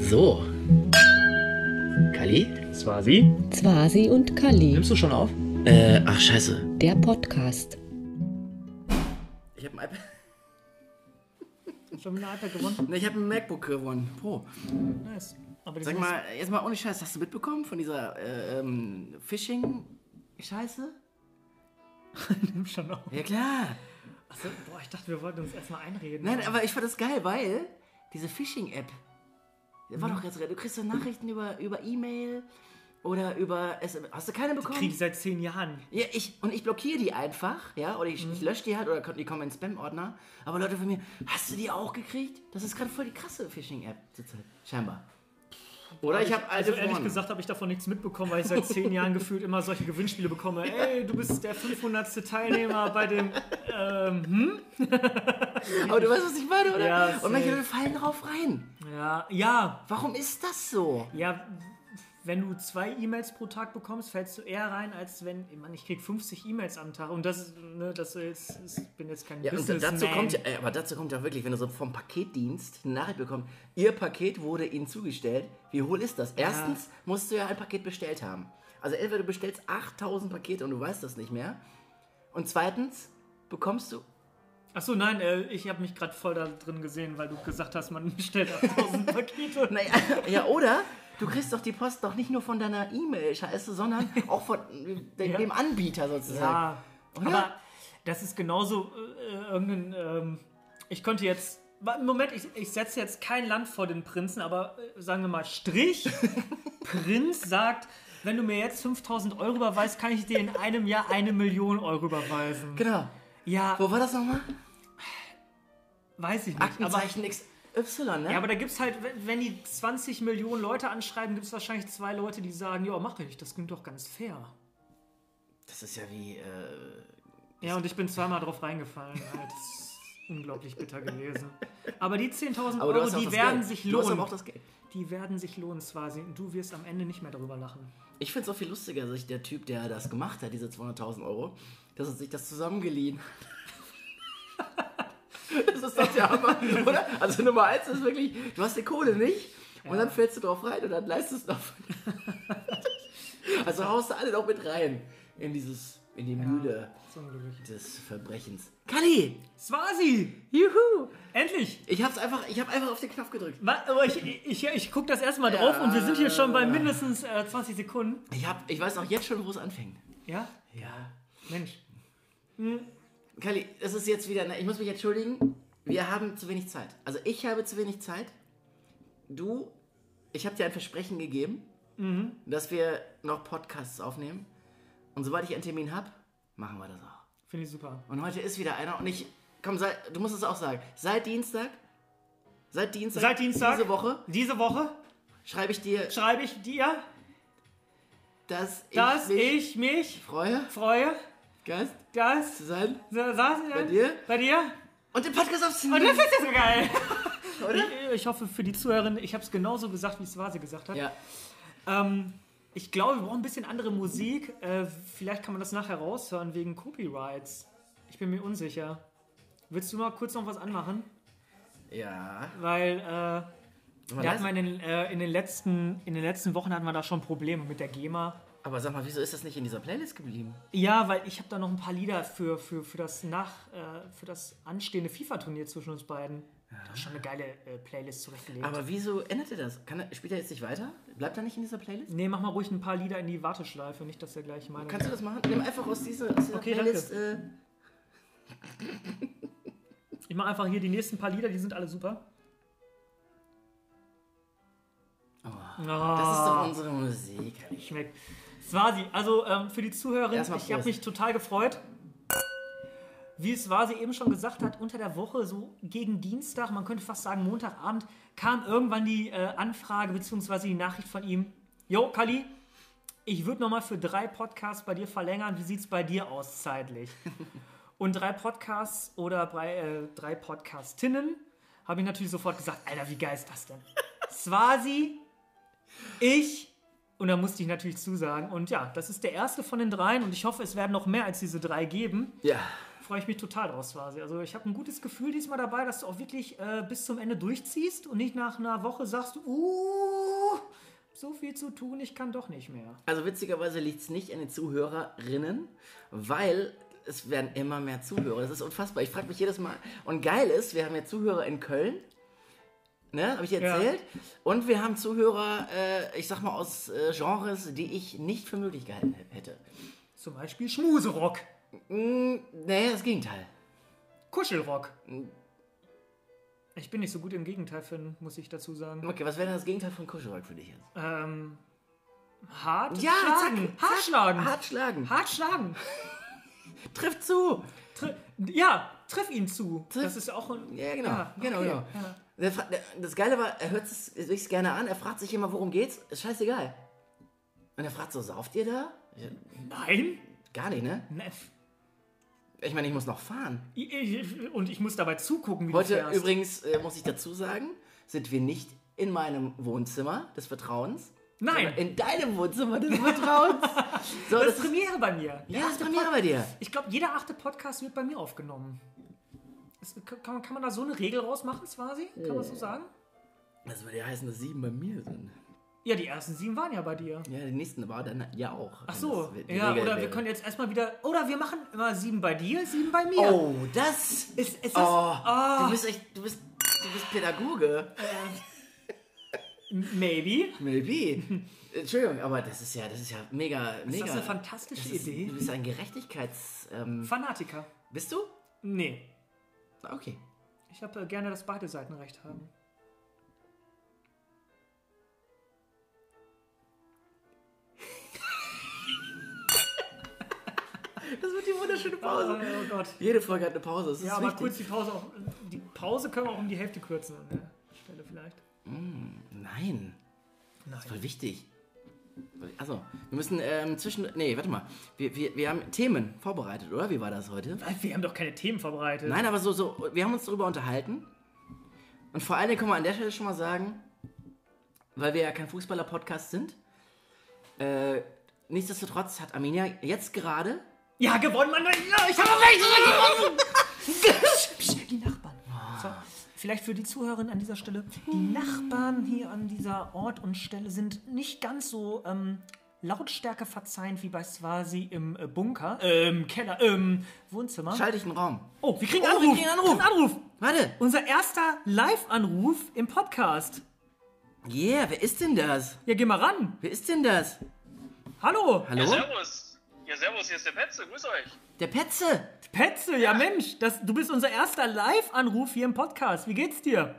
So. Kali? Swasi? Zwasi und Kali. Nimmst du schon auf? Äh, ach scheiße. Der Podcast. Ich habe ein iPad. Schon wieder ein iPad gewonnen? Ne, ich habe ein MacBook gewonnen. Pro. Nice. Aber Sag mal, jetzt mal ohne Scheiß, hast du mitbekommen von dieser äh, ähm, Phishing-Scheiße? Nimm schon auf. Ja klar. Achso, boah, ich dachte, wir wollten uns erstmal einreden. Nein, aber ich fand das geil, weil diese Phishing-App, war doch jetzt, du kriegst so Nachrichten über, über E-Mail oder über SMS. Hast du keine bekommen? Krieg ich seit zehn Jahren. Ja, ich, und ich blockiere die einfach, ja, oder ich, ich lösche die halt, oder die kommen in den Spam-Ordner. Aber Leute von mir, hast du die auch gekriegt? Das ist gerade voll die krasse Phishing-App zurzeit, scheinbar. Oder ich habe alte Also ehrlich Freunde. gesagt habe ich davon nichts mitbekommen, weil ich seit zehn Jahren gefühlt immer solche Gewinnspiele bekomme. Ey, du bist der 500. Teilnehmer bei dem... Ähm, hm? Aber du weißt, was ich meine, oder? Ja, und manche. Leute fallen drauf rein. Ja, ja, Warum ist das so? ja, wenn du zwei E-Mails pro Tag bekommst, fällst du eher rein, als wenn, ich meine, ich krieg 50 E-Mails am Tag und das ist, ne, das ist, ist bin jetzt kein Ja, dazu kommt ja, aber dazu kommt ja wirklich, wenn du so vom Paketdienst eine Nachricht bekommst, Ihr Paket wurde Ihnen zugestellt. Wie hohl ist das? Erstens musst du ja ein Paket bestellt haben. Also entweder du bestellst 8000 Pakete und du weißt das nicht mehr. Und zweitens bekommst du Achso, nein, äh, ich habe mich gerade voll da drin gesehen, weil du gesagt hast, man bestellt 8000 Pakete. Naja, ja, oder du kriegst doch die Post doch nicht nur von deiner E-Mail-Scheiße, sondern auch von dem, Ja. dem Anbieter sozusagen. Ja, Oder? aber das ist genauso äh, irgendein. Ähm, ich konnte jetzt. Moment, ich, ich setze jetzt kein Land vor den Prinzen, aber äh, sagen wir mal Strich. Prinz sagt, wenn du mir jetzt 5000 Euro überweist, kann ich dir in einem Jahr eine Million Euro überweisen. Genau. Ja, Wo war das nochmal? weiß ich nicht. Aber, Aktenzeichen XY, ne? ja, aber da gibt es halt, wenn- die 20 Millionen Leute anschreiben, gibt es wahrscheinlich zwei Leute, die sagen, ja, mache ich, das klingt doch ganz fair. das ist ja wie. Äh, Ja, und ich bin zweimal drauf reingefallen. Halt. Das ist unglaublich bitter gewesen. Aber die 10.000 aber du Euro, die werden Geld. sich Du hast aber lohnen. auch das Geld. Die werden sich lohnen, Swasi. Und du wirst am Ende nicht mehr darüber lachen. Ich finde es auch viel lustiger, dass sich der Typ, der das gemacht hat, diese 200.000 Euro, dass er sich das zusammengeliehen. das ist doch der Hammer, oder? Also Nummer eins ist wirklich, du hast die Kohle nicht und dann fällst du drauf rein und dann leistest du noch. also haust du alle noch mit rein in dieses, in die Mühle des Verbrechens. Kali! Swasi! Juhu! Endlich! Ich hab's einfach, ich hab einfach auf den Knopf gedrückt. Wa- Aber ich, ich, ich gucke das erstmal drauf und wir sind hier schon bei mindestens äh, 20 Sekunden. Ich, hab, ich weiß auch jetzt schon, wo es anfängt. Ja? Ja. Mensch. Kali, das ist jetzt wieder, ne, ich muss mich entschuldigen, wir haben zu wenig Zeit. Also ich habe zu wenig Zeit. Du, ich habe dir ein Versprechen gegeben, dass wir noch Podcasts aufnehmen. Und sobald ich einen Termin habe, machen wir das auch. Finde ich super. Und heute ist wieder einer und ich, komm, sei, du musst es auch sagen, seit Dienstag, seit Dienstag, Seit Dienstag. diese Woche, Diese Woche schreibe ich dir, schreibe ich dir, dass ich dass mich ich mich freue, freue, Gast zu sein Was? bei dir Bei dir? und den Podcast Und aufzunehmen. das ist ja so geil. Oder? Ich, ich hoffe für die Zuhörerin, ich habe es genauso gesagt, wie es Vase gesagt hat. Ja, Ähm, ich glaube, wir brauchen ein bisschen andere Musik. Äh, vielleicht kann man das nachher raushören wegen Copyrights. Ich bin mir unsicher. Willst du mal kurz noch was anmachen? ja. Weil äh, wir hatten in, den, äh, in, den letzten, in den letzten Wochen hatten wir da schon Probleme mit der GEMA. Aber sag mal, wieso ist das nicht in dieser Playlist geblieben? Ja, weil ich habe da noch ein paar Lieder für, für, für, das, nach, äh, für das anstehende FIFA-Turnier zwischen uns beiden. Da ist schon eine geile äh, Playlist zurechtgelegt. Aber wieso ändert er das? Kann er, spielt er jetzt nicht weiter? Bleibt er nicht in dieser Playlist? nee, mach mal ruhig ein paar Lieder in die Warteschleife, nicht, dass er gleich meine. Kannst du das machen? Nimm einfach aus dieser, aus dieser Okay, Playlist. Äh, Ich mache einfach hier die nächsten paar Lieder, die sind alle super. das ist doch unsere Musik. Schmeckt. Swasi, also ähm, für die Zuhörerin, Erstmal ich habe Prost. mich total gefreut. Wie Swasi eben schon gesagt hat, unter der Woche, so gegen Dienstag, man könnte fast sagen Montagabend, kam irgendwann die äh, Anfrage bzw. die Nachricht von ihm. Jo, Kali, ich würde nochmal für drei Podcasts bei dir verlängern. Wie sieht es bei dir aus zeitlich? Und drei Podcasts oder drei, äh, drei Podcastinnen habe ich natürlich sofort gesagt, Alter, wie geil ist das denn? Swasi, ich und da musste ich natürlich zusagen. Und ja, das ist der erste von den dreien und ich hoffe, es werden noch mehr als diese drei geben. Ja. freue ich mich total draus quasi. Also ich habe ein gutes Gefühl diesmal dabei, dass du auch wirklich äh, bis zum Ende durchziehst und nicht nach einer Woche sagst, uh, so viel zu tun, ich kann doch nicht mehr. Also witzigerweise liegt es nicht an den Zuhörerinnen, weil es werden immer mehr Zuhörer. Das ist unfassbar. Ich frage mich jedes Mal. Und geil ist, wir haben ja Zuhörer in Köln. Ne, habe ich dir Ja. erzählt. Und wir haben Zuhörer, äh, ich sag mal, aus äh, Genres, die ich nicht für möglich gehalten hätte. Zum Beispiel Schmuserock, Mm, nee, das Gegenteil. Kuschelrock. Ich bin nicht so gut im Gegenteil finden, muss ich dazu sagen. Okay, was wäre denn das Gegenteil von Kuschelrock für dich jetzt? Ähm, hart Ja, schlagen. zack, hart schlagen. Hart schlagen. Hart schlagen. Trifft zu. Tri ja, triff ihn zu. Triff- Das ist auch ein. Ja, genau. Ja, genau, okay, genau. ja. Das Geile war, er hört es sich gerne an, er fragt sich immer, worum geht's. Ist scheißegal. Und er fragt so, sauft ihr da? Nein? gar nicht, ne? Ne, Ich meine, ich muss noch fahren. Und ich muss dabei zugucken, wie Heute du fährst. übrigens, äh, muss ich dazu sagen, sind wir nicht in meinem Wohnzimmer des Vertrauens. Nein. In deinem Wohnzimmer des Vertrauens. so, Das das ist ist, Premiere bei mir. ja, das ist Premiere bei dir. Ich glaube, jeder achte Podcast wird bei mir aufgenommen. Kann man, kann man da so eine Regel rausmachen, quasi? Kann man so sagen? Das würde ja heißen, dass sieben bei mir sind. Ja, die ersten sieben waren ja bei dir. Ja, die nächsten war dann ja auch. Ach so, ja, Regel oder wir wäre. können jetzt erstmal wieder. Oder wir machen immer sieben bei dir, sieben bei mir. Oh, das. Ist, ist das. Oh, Ah. du bist echt, du bist, du bist Pädagoge. Maybe. Maybe. Entschuldigung, aber das ist ja, das ist ja mega, mega. das eine fantastische das ist, Idee? Du bist ein Gerechtigkeits. Ähm, bist du? Nee. Okay. Ich habe äh, gerne, dass beide Seiten recht haben. Das wird die wunderschöne Pause. Oh Gott. Jede Folge hat eine Pause. Das Ja, aber wichtig. kurz die Pause auch. Die Pause können wir auch um die Hälfte kürzen an der Stelle vielleicht. Nein. Das ist Nein. voll wichtig. Also, wir müssen ähm, zwischen. Nee, warte mal. Wir, wir, wir haben Themen vorbereitet, oder? Wie war das heute? Wir haben doch keine Themen vorbereitet. Nein, aber so, so, wir haben uns darüber unterhalten. Und vor allen Dingen können wir an der Stelle schon mal sagen, weil wir ja kein Fußballer-Podcast sind, äh, nichtsdestotrotz hat Arminia jetzt gerade. Ja, gewonnen, Mann. Ich habe recht. Die Nachbarn. So, vielleicht für die Zuhörerin an dieser Stelle. Die Nachbarn hier an dieser Ort und Stelle sind nicht ganz so ähm, Lautstärke verzeihend wie bei Swasi im äh, Bunker, äh, im Keller, im Wohnzimmer. Schalte ich einen Raum. Oh, wir kriegen Oh, einen wir Anruf. kriegen einen Anruf. Anruf. Warte. Unser erster Live-Anruf im Podcast. Yeah, wer ist denn das? Ja, geh mal ran. Wer ist denn das? Hallo. Hallo? Ja, servus. Ja, servus, hier ist der Petze, grüß euch. Der Petze. Petze, ja Mensch, das, du bist unser erster Live-Anruf hier im Podcast. Wie geht's dir?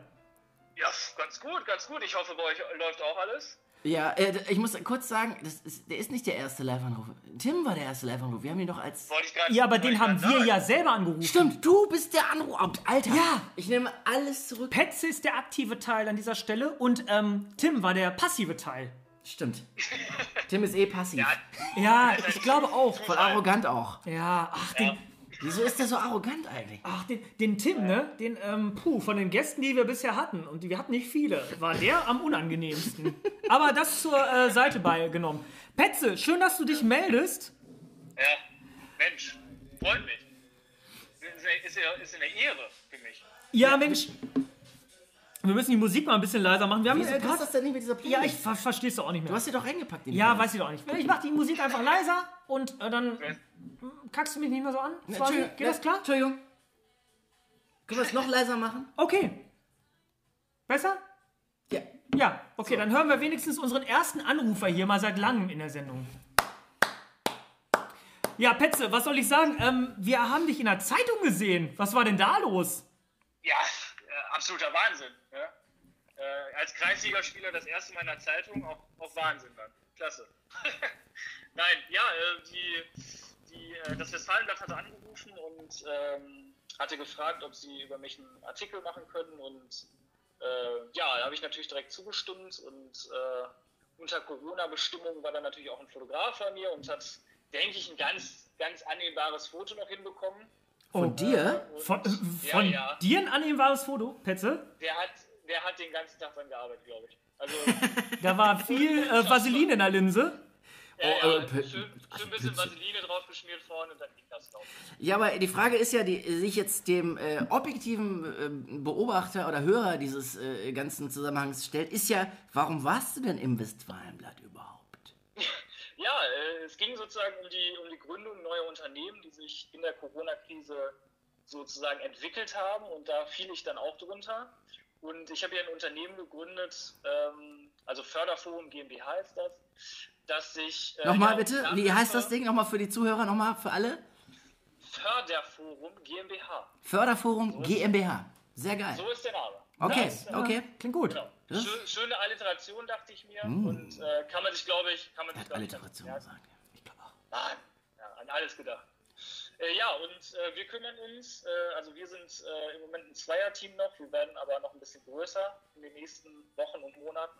Ja, ganz gut, ganz gut. Ich hoffe, bei euch läuft auch alles. Ja, äh, ich muss kurz sagen, das ist, der ist nicht der erste Live-Anruf. Tim war der erste Live-Anruf. Wir haben ihn doch als. Wollte ich gerade Ja, aber den haben wir sagen. ja selber angerufen. Stimmt, du bist der Anruf. Alter. Ja. Ich nehme alles zurück. Petze ist der aktive Teil an dieser Stelle und ähm, Tim war der passive Teil. Stimmt. Tim ist eh passiv. Ja, Ja, ich glaube auch. Voll arrogant auch. Ja, ach, den, Wieso ist der so arrogant eigentlich? ach, den, den Tim, ne? Den, ähm, puh, von den Gästen, die wir bisher hatten, und wir hatten nicht viele, war der am unangenehmsten. Aber das zur äh, Seite beigenommen. Petze, schön, dass du dich meldest. ja, Mensch, freut mich. Ist, ist, ja- ist eine Ehre für mich. Ja, Mensch. Wir müssen die Musik mal ein bisschen leiser machen. Wir haben Wieso äh, passt das denn nicht mit dieser Playlist? Ja, ich ver versteh's doch auch nicht mehr. Du hast sie doch reingepackt. Ja, Playlist. weiß ich doch nicht. Ich mach die Musik einfach leiser und äh, dann kackst du mich nicht mehr so an. Swasi? Entschuldigung, Geht das ne, klar? Entschuldigung. Können wir es noch leiser machen? Okay. Besser? Ja. Ja, okay, dann hören wir wenigstens unseren ersten Anrufer hier mal seit langem in der Sendung. Ja, Petze, was soll ich sagen? Ähm, wir haben dich in der Zeitung gesehen. Was war denn da los? Ja, absoluter Wahnsinn. Ja? Äh, als Kreisligaspieler das erste Mal in der Zeitung, auch, auch Wahnsinn dann. Klasse. Nein, ja, äh, die, die, äh, das Westfalenblatt hatte angerufen und ähm, hatte gefragt, ob sie über mich einen Artikel machen können und äh, ja, da habe ich natürlich direkt zugestimmt und äh, unter Corona-Bestimmungen war dann natürlich auch ein Fotograf bei mir und hat, denke ich, ein ganz, ganz annehmbares Foto noch hinbekommen. Von Oh. dir? Von, äh, von ja, ja. dir ein annehmbares Foto, Petze? Der hat, der hat den ganzen Tag dran gearbeitet, glaube ich. Also, Da war viel äh, Vaseline in der Linse. Ja, Oh, ja, äh, schön, schön ein bisschen. Vaseline drauf geschmiert vorne und dann ging das, ich. Ja, aber die Frage ist ja, die sich jetzt dem äh, objektiven äh, Beobachter oder Hörer dieses äh, ganzen Zusammenhangs stellt, ist ja, warum warst du denn im Westfalenblatt überhaupt? Ja, äh, es ging sozusagen um die, um die Gründung neuer Unternehmen, die sich in der Corona-Krise sozusagen entwickelt haben und da fiel ich dann auch drunter. Und ich habe hier ein Unternehmen gegründet, ähm, also Förderforum GmbH ist das, das sich... Äh, Nochmal ja, bitte, wie heißt das Ding? Nochmal für die Zuhörer, nochmal für alle? Förderforum GmbH. Förderforum GmbH. Sehr geil. So ist der Name. Okay, Nice. okay. Klingt gut. Genau. Schöne Alliteration, dachte ich mir. Und äh, kann man sich, glaube ich, kann man sich, hat glaub ich, Alliteration merken. gesagt. Ich glaube auch. Nein, ja, an alles gedacht. Äh, ja, und äh, wir kümmern uns, äh, also wir sind äh, im Moment ein Zweierteam noch, wir werden aber noch ein bisschen größer in den nächsten Wochen und Monaten.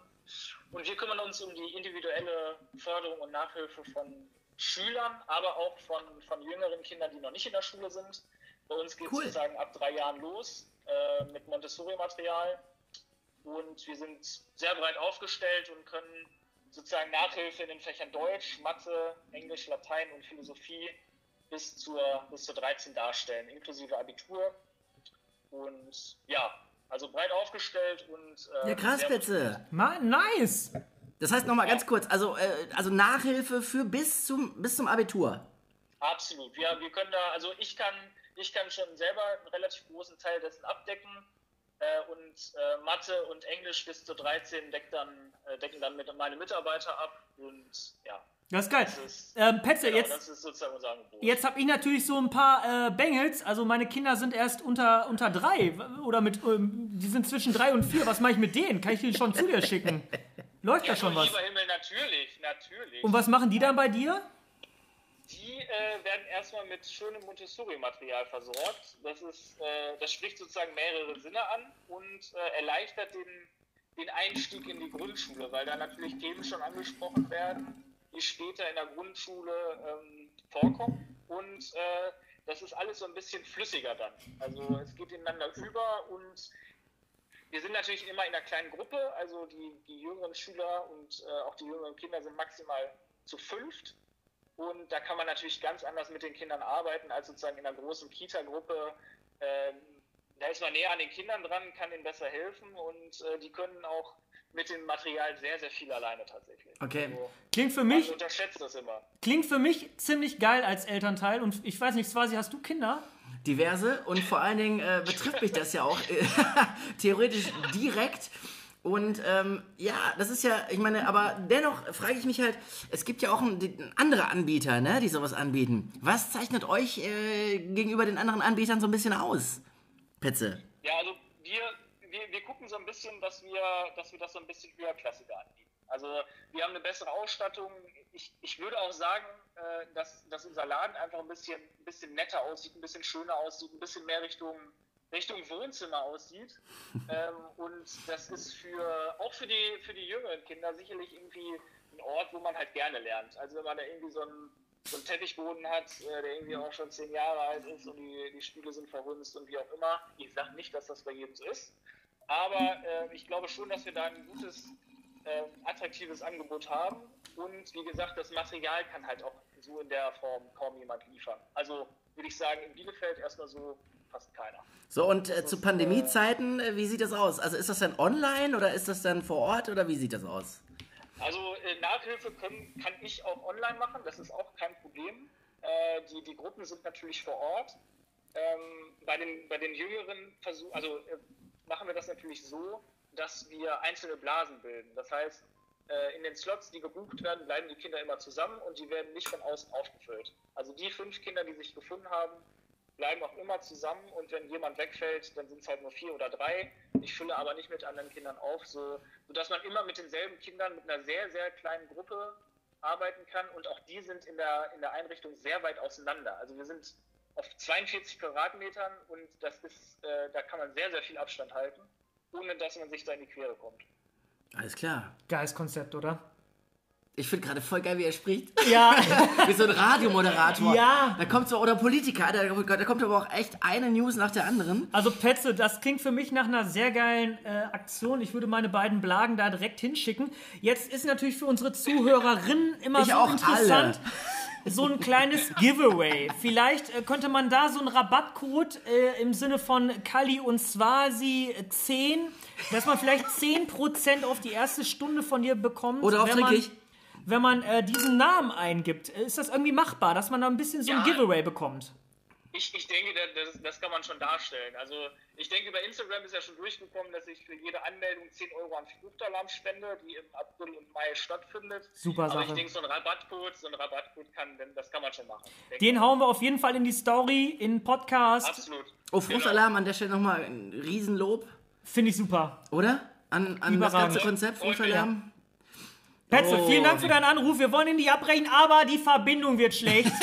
Und wir kümmern uns um die individuelle Förderung und Nachhilfe von Schülern, aber auch von, von jüngeren Kindern, die noch nicht in der Schule sind. Bei uns geht es Cool. sozusagen ab drei Jahren los äh, mit Montessori-Material. Und wir sind sehr breit aufgestellt und können sozusagen Nachhilfe in den Fächern Deutsch, Mathe, Englisch, Latein und Philosophie bis zur, bis zur 13 darstellen, inklusive Abitur. Und ja, also breit aufgestellt und. Äh, Ja, krass, sehr Petze. Ma nice. Das heißt nochmal ganz kurz, also, äh, also Nachhilfe für bis zum, bis zum Abitur. Absolut. Wir, wir können da, also ich kann, ich kann schon selber einen relativ großen Teil dessen abdecken. Äh, und äh, Mathe und Englisch bis zur 13 deckt dann, äh, decken dann mit meine Mitarbeiter ab. Und ja, Das ist geil. das ist, Ähm, Petze, genau, jetzt, jetzt habe ich natürlich so ein paar äh, Bengels. Also meine Kinder sind erst unter, unter drei. Oder mit, ähm, die sind zwischen drei und vier. Was mache ich mit denen? Kann ich die schon zu dir schicken? Läuft da schon was? Lieber Himmel, natürlich, natürlich. Und was machen die dann bei dir? Die äh, werden erstmal mit schönem Montessori-Material versorgt. Das, ist, äh, das spricht sozusagen mehrere Sinne an und äh, erleichtert den, den Einstieg in die Grundschule, weil da natürlich Themen schon angesprochen werden, die später in der Grundschule ähm, vorkommen. Und äh, das ist alles so ein bisschen flüssiger dann. Also es geht ineinander über und wir sind natürlich immer in einer kleinen Gruppe, also die, die jüngeren Schüler und äh, auch die jüngeren Kinder sind maximal zu fünft. Und da kann man natürlich ganz anders mit den Kindern arbeiten als sozusagen in einer großen Kita-Gruppe. Ähm, da ist man näher an den Kindern dran, kann ihnen besser helfen und äh, die können auch mit dem Material sehr, sehr viel alleine tatsächlich. Okay. Also, Klingt für mich, unterschätzt das immer. klingt für mich ziemlich geil als Elternteil. Und ich weiß nicht, Swasi, hast du Kinder? Diverse und vor allen Dingen äh, betrifft mich das ja auch äh, theoretisch direkt. Und ähm, ja, das ist ja, ich meine, aber dennoch frage ich mich halt, es gibt ja auch ein, andere Anbieter, ne, die sowas anbieten. Was zeichnet euch äh, gegenüber den anderen Anbietern so ein bisschen aus, Petze? Ja, also wir, wir, wir gucken so ein bisschen, dass wir, dass wir das so ein bisschen höherklassiger anbieten. Also wir haben eine bessere Ausstattung. Ich, ich würde auch sagen, äh, dass, dass unser Laden einfach ein bisschen, ein bisschen netter aussieht, ein bisschen schöner aussieht, ein bisschen mehr Richtung, Richtung Wohnzimmer aussieht. ähm, und das ist für auch für die, für die jüngeren Kinder sicherlich irgendwie ein Ort, wo man halt gerne lernt. Also wenn man da irgendwie so einen, so einen Teppichboden hat, äh, der irgendwie auch schon zehn Jahre alt ist und die, die Stühle sind verhunzt und wie auch immer. Ich sage nicht, dass das bei jedem so ist. Aber äh, ich glaube schon, dass wir da ein gutes, äh, attraktives Angebot haben. Und wie gesagt, das Material kann halt auch so in der Form kaum jemand liefern. Also würde ich sagen, in Bielefeld erstmal so fast keiner. So, und äh, zu Pandemiezeiten, äh, wie sieht das aus? Also ist das dann online oder ist das dann vor Ort oder wie sieht das aus? Also äh, Nachhilfe können, kann ich auch online machen, das ist auch kein Problem. Äh, die, die Gruppen sind natürlich vor Ort. Ähm, bei, den, bei den jüngeren Versuchen, also äh, machen wir das natürlich so, dass wir einzelne Blasen bilden. Das heißt, äh, in den Slots, die gebucht werden, bleiben die Kinder immer zusammen und die werden nicht von außen aufgefüllt. Also die fünf Kinder, die sich gefunden haben, bleiben auch immer zusammen und wenn jemand wegfällt, dann sind es halt nur vier oder drei. Ich fülle aber nicht mit anderen Kindern auf, so, sodass man immer mit denselben Kindern mit einer sehr, sehr kleinen Gruppe arbeiten kann und auch die sind in der, in der Einrichtung sehr weit auseinander. Also wir sind auf 42 Quadratmetern und das ist, äh, da kann man sehr, sehr viel Abstand halten, ohne dass man sich da in die Quere kommt. Alles klar. Geiles Konzept, oder? Ich finde gerade voll geil, wie er spricht. Ja, Wie so ein Radiomoderator. Ja. Da kommt so, oder Politiker, da, da kommt aber auch echt eine News nach der anderen. also Petze, das klingt für mich nach einer sehr geilen äh, Aktion. Ich würde meine beiden Blagen da direkt hinschicken. Jetzt ist natürlich für unsere Zuhörerinnen immer Ich so auch interessant. So ein kleines Giveaway. Vielleicht äh, könnte man da so einen Rabattcode äh, im Sinne von Kali und Swasi 10, dass man vielleicht 10% auf die erste Stunde von dir bekommt. Oder auf wenn. Wenn man äh, diesen Namen eingibt. Ist das irgendwie machbar, dass man da ein bisschen so ein Ja. Giveaway bekommt? Ich, ich denke, das, das- kann man schon darstellen. Also ich denke, über Instagram ist ja schon durchgekommen, dass ich für jede Anmeldung 10 Euro an Fluchtalarm spende, die im April und Mai stattfindet. Super Aber ich Sache. denke, so ein Rabattcode, so ein Rabattcode kann, das kann man schon machen. Den hauen wir auf jeden Fall in die Story, in den Podcast. Absolut. Oh, Fruchtalarm an der Stelle nochmal ein Riesenlob, Finde ich super. oder? An, an das ganze Konzept Fruchtalarm. Petze, Oh. vielen Dank für deinen Anruf. Wir wollen ihn nicht abbrechen, aber die Verbindung wird schlecht.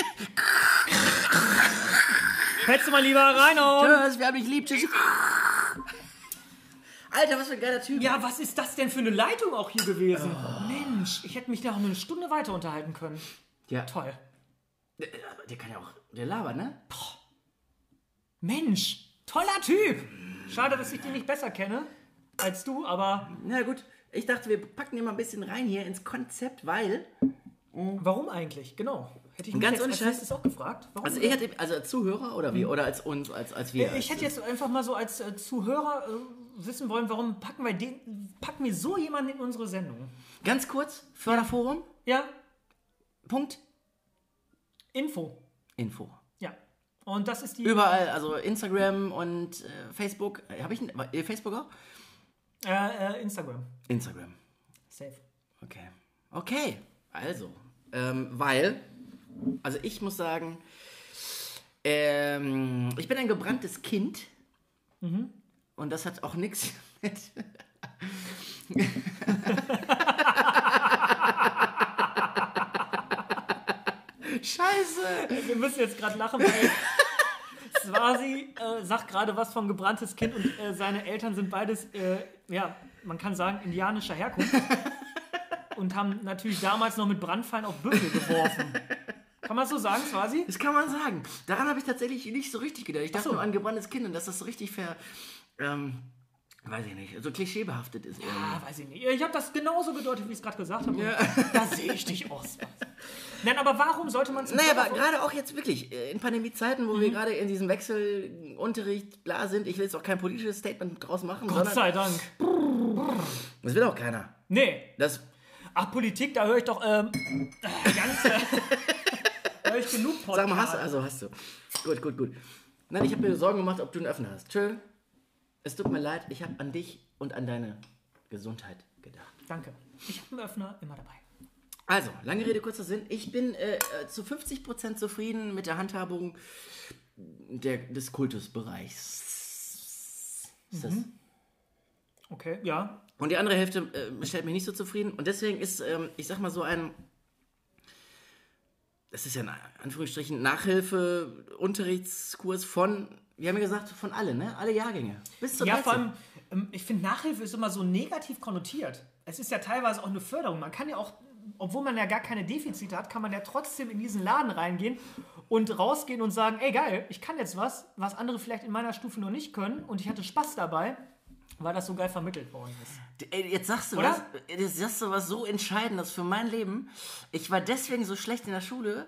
Petze, mein lieber Reinhold. Tschüss, wir haben dich lieb. Tschüss. Alter, was für ein geiler Typ. Ja, was ist das denn für eine Leitung auch hier gewesen? Mensch, ich hätte mich da auch eine Stunde weiter unterhalten können. Ja. Toll. Der, der kann ja auch, der labert, ne? Mensch, toller Typ. Schade, dass ich den nicht besser kenne als du, aber Na gut, ich dachte, wir packen den mal ein bisschen rein hier ins Konzept, weil, warum eigentlich? Genau. Hätte ich mich Ganz jetzt als auch gefragt. Warum also ich hätte, also als Zuhörer oder wie, oder als uns, als, als wir. Ich hätte jetzt einfach mal so als äh, Zuhörer äh, wissen wollen, warum packen wir den, packen wir so jemanden in unsere Sendung? Ganz kurz, Förderforum, Ja, Punkt, Info. Info. Ja. Und das ist die. Überall, also Instagram und äh, Facebook. Habe ich ein, äh, Facebook auch? Äh, äh, Instagram. Instagram. Safe. Okay. Okay, also, ähm, weil, also ich muss sagen, ähm, ich bin ein gebranntes Kind und das hat auch nichts mit. Scheiße! Wir müssen jetzt gerade lachen, weil Swasi äh, sagt gerade was vom gebranntes Kind und äh, seine Eltern sind beides, äh, ja, man kann sagen, indianischer Herkunft. Und haben natürlich damals noch mit Brandpfeilen auf Büffel geworfen. Kann man so sagen, Swasi? Das kann man sagen. Daran habe ich tatsächlich nicht so richtig gedacht. Ich dachte so. nur an gebranntes Kind und dass das so richtig ver. Ähm, weiß ich nicht, so klischeebehaftet ist. irgendwie. Ah, weiß ich nicht. Ich habe das genauso gedeutet, wie ich es gerade gesagt habe. Da sehe ich dich aus. Nein, aber warum sollte man es Naja, aber gerade auch jetzt wirklich äh, in Pandemiezeiten, wo wir gerade in diesem Wechselunterricht bla sind, ich will jetzt auch kein politisches Statement draus machen, Gott sei Dank. das will auch keiner. Nee. Das, Ach, Politik, da höre ich doch ähm, äh, ganz. Höre ich genug Podcast. sag mal, hast du, also hast du. Gut, gut, gut. Nein, ich habe mir Sorgen gemacht, ob du einen Öffner hast. Tschö. Es tut mir leid, ich habe an dich und an deine Gesundheit gedacht. Danke. Ich habe einen Öffner immer dabei. Also, lange Rede, kurzer Sinn. Ich bin äh, zu 50% zufrieden mit der Handhabung der, des Kultusbereichs. Ist das? Okay, ja. Und die andere Hälfte äh, stellt mich nicht so zufrieden. Und deswegen ist, ähm, ich sag mal so ein, das ist ja in Anführungsstrichen Nachhilfe, Unterrichtskurs von, wir haben ja gesagt, von alle, ne? Alle Jahrgänge. Bis zur Ja, 13. vor allem, ähm, ich finde, Nachhilfe ist immer so negativ konnotiert. Es ist ja teilweise auch eine Förderung. Man kann ja auch, obwohl man ja gar keine Defizite hat, kann man ja trotzdem in diesen Laden reingehen und rausgehen und sagen, ey geil, ich kann jetzt was, was andere vielleicht in meiner Stufe noch nicht können und ich hatte Spaß dabei, weil das so geil vermittelt worden ist. Ey, Jetzt sagst du Oder? was, jetzt sagst du was so Entscheidendes für mein Leben. Ich war deswegen so schlecht in der Schule,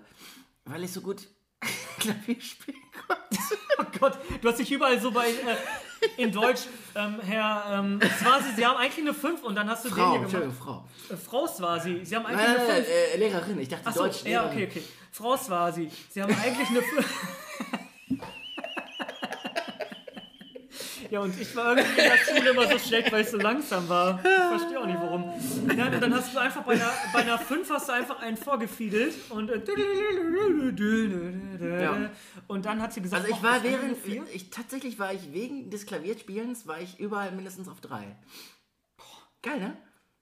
weil ich so gut Klavier spielen konnte. Oh Gott, du hast dich überall so bei, äh, in Deutsch, ähm, Herr ähm, Swasi, Sie haben eigentlich eine 5 und dann hast du den Frau, hier gemacht. Frau. Äh, Frau Swasi, Sie haben eigentlich Nein, eine nein, 5. nein, äh, Lehrerin, ich dachte Achso, Deutsch. ja, okay, okay. Frau Swasi, Sie haben eigentlich eine 5. Ja, und ich war irgendwie in der Schule immer so schlecht, weil ich so langsam war. Ich verstehe auch nicht warum. Nein, und dann hast du einfach bei einer, bei einer 5 hast du einfach einen vorgefiedelt und äh, Ja. und dann hat sie gesagt, Also ich "Och, war während, eine Vier?" ich tatsächlich war ich wegen des Klavierspielens war ich überall mindestens auf drei. Geil, ne?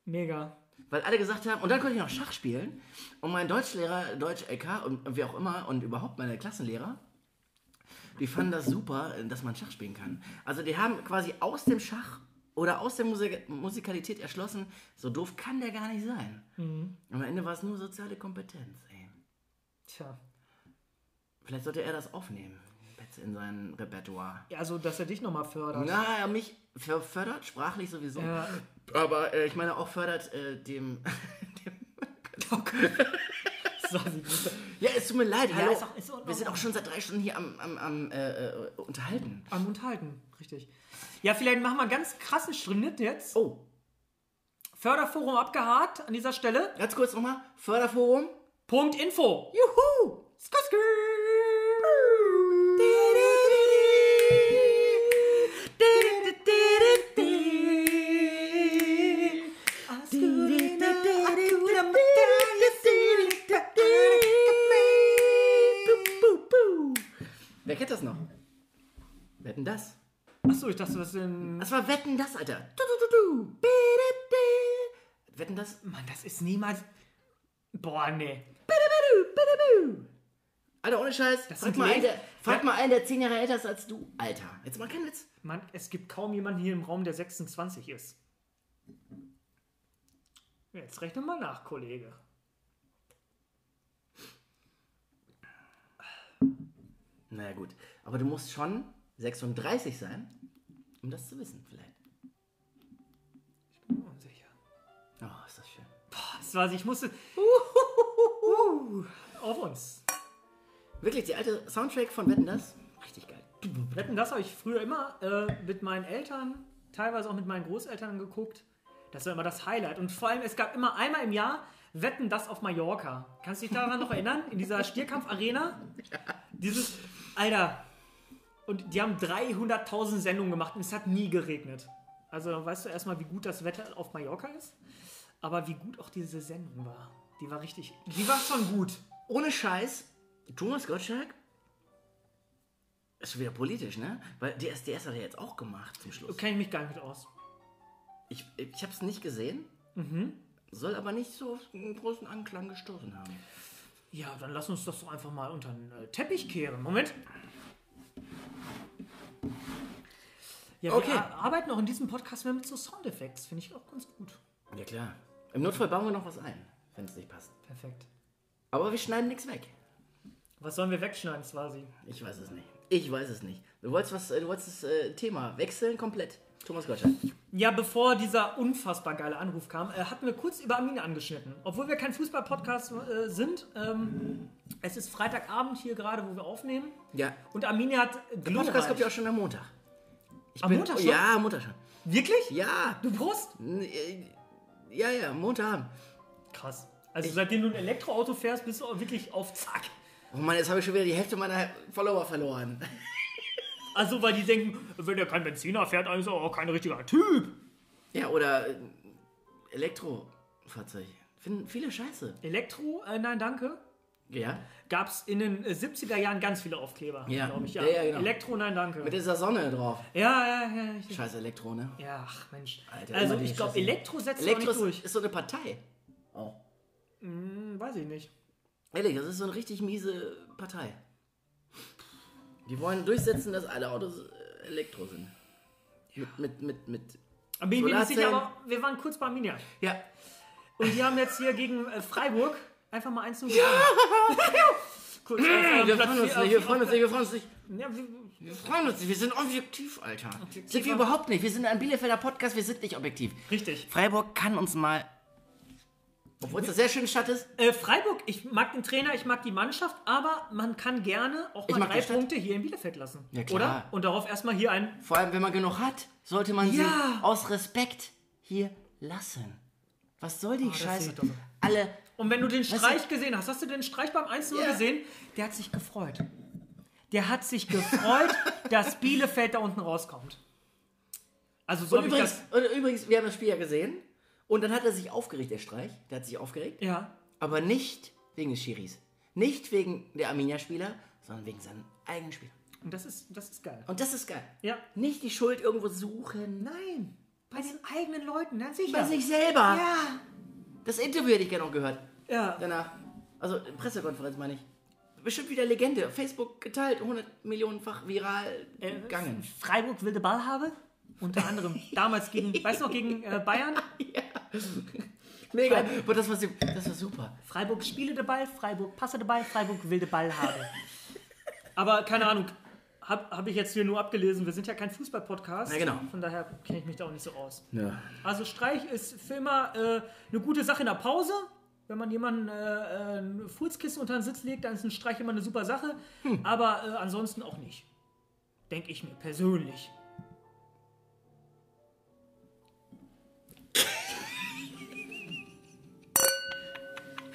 Mega. Weil alle gesagt haben, und dann konnte ich noch Schach spielen. Und mein Deutschlehrer, Deutsch LK und wie auch immer und überhaupt meine Klassenlehrer, die fanden das super, dass man Schach spielen kann. Also die haben quasi aus dem Schach oder aus der Musik Musikalität erschlossen, so doof kann der gar nicht sein. Und am Ende war es nur soziale Kompetenz. Ey. Tja. Vielleicht sollte er das aufnehmen, in sein Repertoire. Ja, also, dass er dich nochmal fördert. Na, er mich fördert, sprachlich sowieso. Ja. Aber äh, ich meine auch fördert äh, dem, dem aus. Ja, es tut mir leid, Ja, hallo. ist auch- ist auch Wir sind auch schon seit drei Stunden hier am, am, am äh, äh, unterhalten. Am Unterhalten, richtig. Ja, vielleicht machen wir einen ganz krassen Schritt jetzt. Oh, Förderforum abgehakt an dieser Stelle. ganz kurz nochmal. Förderforum. Punkt Info. Juhu! Wer kennt das noch? Wetten das? Achso, ich dachte, das sind. Das war Wetten das, Alter. Du, du, du, du. Wetten das? Mann, das ist niemals. Boah, nee. Alter, ohne Scheiß. Das frag mal, einen, der, frag Ja. mal einen, der zehn Jahre älter ist als du. Alter. Jetzt mal kein Witz. Mann, es gibt kaum jemanden hier im Raum, der 26 ist. Jetzt rechne mal nach, Kollege. Naja, gut. Aber du musst schon 36 sein, um das zu wissen, vielleicht. Ich bin mir unsicher. Oh, ist das schön. Das war ich musste. Auf uns. Wirklich, die alte Soundtrack von Wetten das? Richtig geil. Wetten, das habe ich früher immer äh, mit meinen Eltern, teilweise auch mit meinen Großeltern geguckt. Das war immer das Highlight. Und vor allem, es gab immer einmal im Jahr Wetten, das auf Mallorca. Kannst du dich daran noch erinnern? In dieser Stierkampf-Arena? Dieses, Alter. Und die haben 300.000 Sendungen gemacht und es hat nie geregnet. Also weißt du erstmal, wie gut das Wetter auf Mallorca ist? Aber wie gut auch diese Sendung war. Die war richtig, die war schon gut. Ohne Scheiß, Thomas Gottschalk ist schon wieder politisch, ne? Weil DSDS hat er jetzt auch gemacht zum Schluss. Kenne ich mich gar nicht mit aus. Ich, ich habe es nicht gesehen, soll aber nicht so auf einen großen Anklang gestoßen haben. Ja, dann lass uns das doch einfach mal unter den äh, Teppich kehren. Moment. Ja, Okay. wir ar- arbeiten auch in diesem Podcast mehr mit so Soundeffekts. Finde ich auch ganz gut. Ja, klar. Im Notfall bauen wir noch was ein, wenn es nicht passt. Perfekt. Aber wir schneiden nichts weg. Was sollen wir wegschneiden, quasi? Ich weiß es nicht. Ich weiß es nicht. Du wolltest, was, äh, du wolltest das äh, Thema wechseln komplett. Thomas Gottschalk. Ja, bevor dieser unfassbar geile Anruf kam, äh, hatten wir kurz über Arminia angeschnitten. Obwohl wir kein Fußball-Podcast äh, sind. Ähm, es ist Freitagabend hier gerade, wo wir aufnehmen. Ja. Und Arminia hat Der glorreich. Podcast kommt ja auch schon am Montag. Ich Am Montag schon? Ja, am Montag schon. Wirklich? Ja. Du Brust? N- äh, Ja, ja, Montag. Krass. Also seitdem du ein Elektroauto fährst, bist du auch wirklich auf Zack. Oh Mann, jetzt habe ich schon wieder die Hälfte meiner Follower verloren. Also, weil die denken, wenn er kein Benziner fährt, also auch kein richtiger Typ. Ja, oder äh, Elektrofahrzeug. Finden viele scheiße. Elektro, äh, nein, danke. Ja. Gab es in den äh, 70er Jahren ganz viele Aufkleber, Ja. glaube ich. Ja. Ja, ja, genau. Elektro, nein, danke. Mit dieser Sonne drauf. ja, ja, ja. Ich, Scheiß Elektro, ne? ja, ach Mensch. Alter, also, ich glaube, Scheiße. Elektro setzt Elektro nicht durch. ist, so eine Partei. Oh. Hm, weiß ich nicht. Ehrlich, das ist so eine richtig miese Partei. Die wollen durchsetzen, dass alle Autos äh, Elektro sind. Mit, mit, mit, mit. Aber aber wir waren kurz bei Arminia. Ja. Und die haben jetzt hier gegen äh, Freiburg einfach mal 1 0 gewonnen. kurz auf Wir freuen uns nicht, wir freuen uns nicht, wir freuen uns nicht. Ja, wir, Wir freuen uns nicht, wir sind objektiv, Alter. Objektiv, sind wir ja. überhaupt nicht. Wir sind ein Bielefelder Podcast, wir sind nicht objektiv. richtig. Freiburg kann uns mal. Obwohl es eine sehr schöne Stadt ist. Äh, Freiburg, ich mag den Trainer, ich mag die Mannschaft, aber man kann gerne auch mal drei. Punkte hier in Bielefeld lassen. Ja, klar. Oder? Und darauf erstmal hier ein. Vor allem, wenn man genug hat, sollte man sie Ja. aus Respekt hier lassen. Was soll die Oh, Scheiße? Alle. Und wenn du den Weißt Streich gesehen hast, hast du den Streich beim 1-0 Ja. gesehen? Der hat sich gefreut. Der hat sich gefreut, dass Bielefeld da unten rauskommt. Also so Und übrigens, und übrigens, wir haben das Spiel ja gesehen. Und dann hat er sich aufgeregt, der Streich. Der hat sich aufgeregt. Ja. Aber nicht wegen des Schiris. Nicht wegen der Arminia-Spieler, sondern wegen seinen eigenen Spielern. Und das ist, das ist geil. Und das ist geil. Ja. Nicht die Schuld irgendwo suchen. Nein. Bei den eigenen Leuten, ja sicher. Bei sich selber. Ja. Das Interview hätte ich gerne noch gehört. Ja. Danach. Also Pressekonferenz meine ich. Bestimmt wieder Legende. Facebook geteilt, 100 Millionenfach viral Äh, gegangen. Freiburg wilde Ball habe? Unter anderem. Damals gegen, weißt du noch, gegen äh, Bayern? Mega. Boah, das, war, das war super. Freiburg spiele den Ball, Freiburg passe den Ball, Freiburg will den Ball haben. Aber keine Ahnung, habe hab ich jetzt hier nur abgelesen. Wir sind ja kein Fußball-Podcast. Ja, genau. Von daher kenne ich mich da auch nicht so aus. Ja. Also Streich ist für immer äh, eine gute Sache in der Pause. Wenn man jemanden äh, äh, ein Furzkissen unter den Sitz legt, dann ist ein Streich immer eine super Sache. Aber äh, ansonsten auch nicht. Denke ich mir persönlich.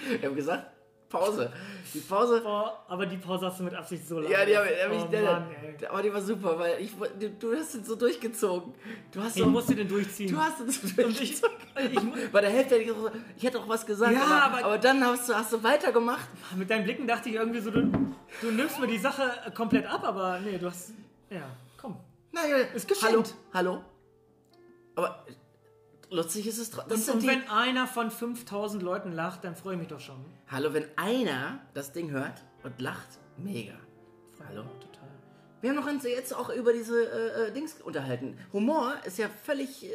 Wir haben gesagt, Pause. Die Pause. Boah, aber die Pause hast du mit Absicht so lange. Ja, die habe hab ich. oh, der- Mann, ey. aber die war super, weil ich, du, du hast es so durchgezogen. Du hast so, musst du denn durchziehen? du hast es so Und ich, durchgezogen. ich, Bei der Hälfte hätte ich gesagt, ich hätte auch was gesagt, Ja, aber, aber- aber dann hast du, hast du weitergemacht. mit deinen Blicken dachte ich irgendwie so, du, du nimmst mir die Sache komplett ab, aber nee, du hast. Ja, komm. Naja, Ist geschenkt. Hallo, hallo. Aber lustig ist es trotzdem. Und, und wenn einer von 5000 Leuten lacht, dann freue ich mich doch schon. Hallo, wenn einer das Ding hört und lacht, mega. Hallo. Total. Wir haben uns jetzt auch über diese äh, äh, Dings unterhalten. Humor ist ja völlig äh,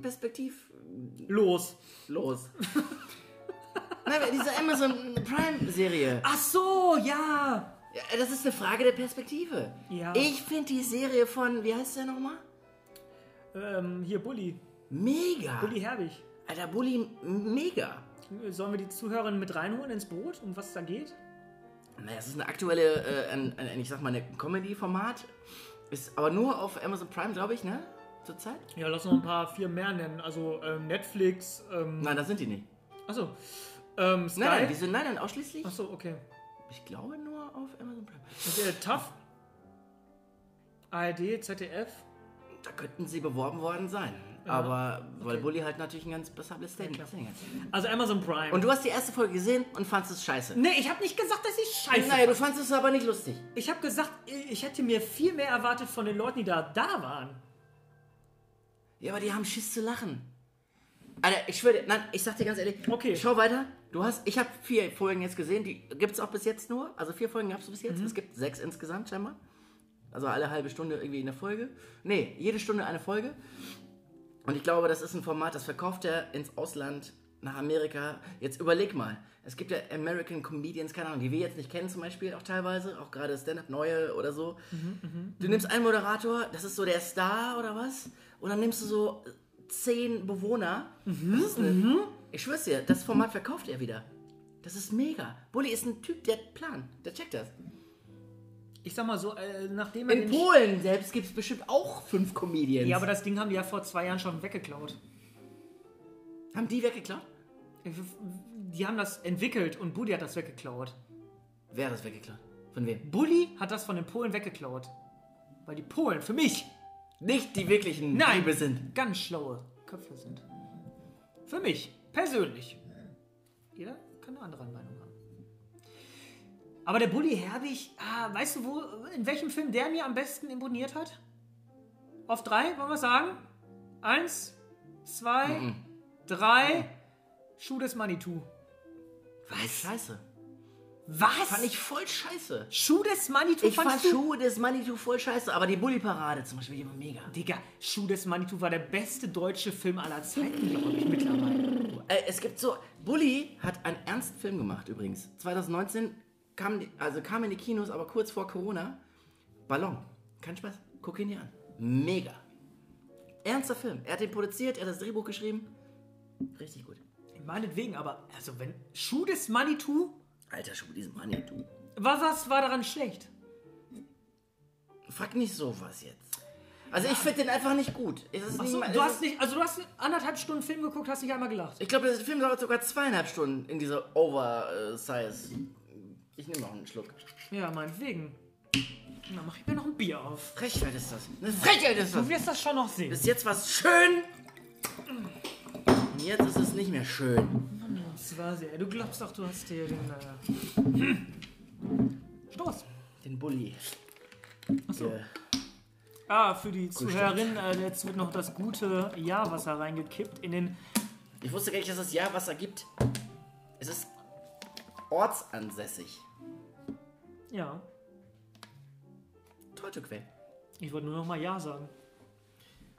perspektivlos. Los. Nein, diese Amazon Prime Serie. Ach so, ja. Ja, das ist eine Frage der Perspektive. Ja. Ich finde die Serie von, wie heißt der nochmal? Ähm, hier, Bulli. Mega. Bulli Herbig. Alter, Bulli, mega. Sollen wir die Zuhörerinnen mit reinholen ins Boot, um was es da geht? Naja, es ist eine aktuelle, äh, ein, ein, ich sag mal, ein Comedy-Format. Ist aber nur auf Amazon Prime, glaube ich, ne? Zurzeit? Ja, lass noch ein paar vier mehr nennen. Also ähm, Netflix, ähm, Nein, das sind die nicht. achso, ähm, Sky. Nein, nein, die sind, nein, nein, ausschließlich. Achso, okay. Ich glaube nur auf Amazon Prime. Und, äh, TAF, ARD, ZDF. Da könnten sie beworben worden sein. Aber weil Bully halt natürlich ein ganz passables Statement ja, Also Amazon Prime. Und du hast die erste Folge gesehen und fandest es scheiße. nee, ich habe nicht gesagt, dass ich scheiße Naja, du fand. fandest es aber nicht lustig. Ich habe gesagt, ich hätte mir viel mehr erwartet von den Leuten, die da, da waren. Ja, aber die haben Schiss zu lachen. Alter, ich schwöre dir, nein, ich sag dir ganz ehrlich, Okay. schau weiter. Du hast, ich habe vier Folgen jetzt gesehen, die gibt's auch bis jetzt nur. Also vier Folgen gab's bis jetzt. Mhm. Es gibt sechs insgesamt scheinbar. Also alle halbe Stunde irgendwie eine Folge. Nee, jede Stunde eine Folge. Und ich glaube, das ist ein Format, das verkauft er ins Ausland, nach Amerika. Jetzt überleg mal. Es gibt ja American Comedians, keine Ahnung, die wir jetzt nicht kennen zum Beispiel, auch teilweise, auch gerade Stand-Up Neue oder so. Du nimmst einen Moderator, das ist so der Star oder was, und dann nimmst du so zehn Bewohner. Ist eine, Ich schwör's dir, das Format verkauft er wieder. Das ist mega. Bully ist ein Typ, der hat Plan, der checkt das. Ich sag mal so, äh, nachdem er In Polen selbst gibt es bestimmt auch fünf Comedians. Ja, aber das Ding haben die ja vor zwei Jahren schon weggeklaut. Haben die weggeklaut? Die haben das entwickelt und Buddy hat das weggeklaut. Wer hat das weggeklaut? Von wem? Bully hat das von den Polen weggeklaut. Weil die Polen für mich Nicht die wirklichen Nein. Diebe sind. ganz schlaue Köpfe sind. Für mich, persönlich. Jeder kann eine andere Meinung. Aber der Bully Herbig, ah, weißt du, wo, in welchem Film der mir am besten imponiert hat? Auf drei, wollen wir sagen? Eins, zwei, drei. Schuh des Manitou. Was? Scheiße. Was? Fand ich voll scheiße. Schuh des Manitou Ich fand du? Schuhe des Manitou voll scheiße, aber die Bully-Parade zum Beispiel immer mega. Digga, Schuh des Manitou war der beste deutsche Film aller Zeiten, glaube ich, mittlerweile. Äh, es gibt so, Bully hat einen ernsten Film gemacht übrigens. 2019 kam, also kam in die Kinos, aber kurz vor Corona. Ballon. Kein Spaß. Guck ihn dir an. Mega. Ernster Film. Er hat den produziert, er hat das Drehbuch geschrieben. Richtig gut. Meinetwegen, aber, also wenn Schuh des Manitou, Alter Schuh, diesen Manitou. was, was war daran schlecht? Frag nicht sowas jetzt. Also ich finde den einfach nicht gut. Achso, nicht, du hast nicht, also du hast anderthalb Stunden Film geguckt, hast nicht einmal gelacht. Ich glaube, der Film dauert sogar zweieinhalb Stunden in dieser Oversize. Ich nehme noch einen Schluck. Ja, meinetwegen. Na, mach ich mir noch ein Bier auf. Frechheit ist das. Eine Frechheit ist das. Du wirst das schon noch sehen. Bis jetzt war es schön. Und jetzt ist es nicht mehr schön. Das war sehr. Du glaubst doch, du hast hier den. Äh... Stoß. Den Bulli. Achso. Ge- Ah, für die Zuhörerin, äh, jetzt wird noch das gute Jahrwasser reingekippt in den. Ich wusste gar nicht, dass es Jahrwasser gibt. Es ist ortsansässig. Ja, Teutoquell. ich wollte nur noch mal Ja sagen.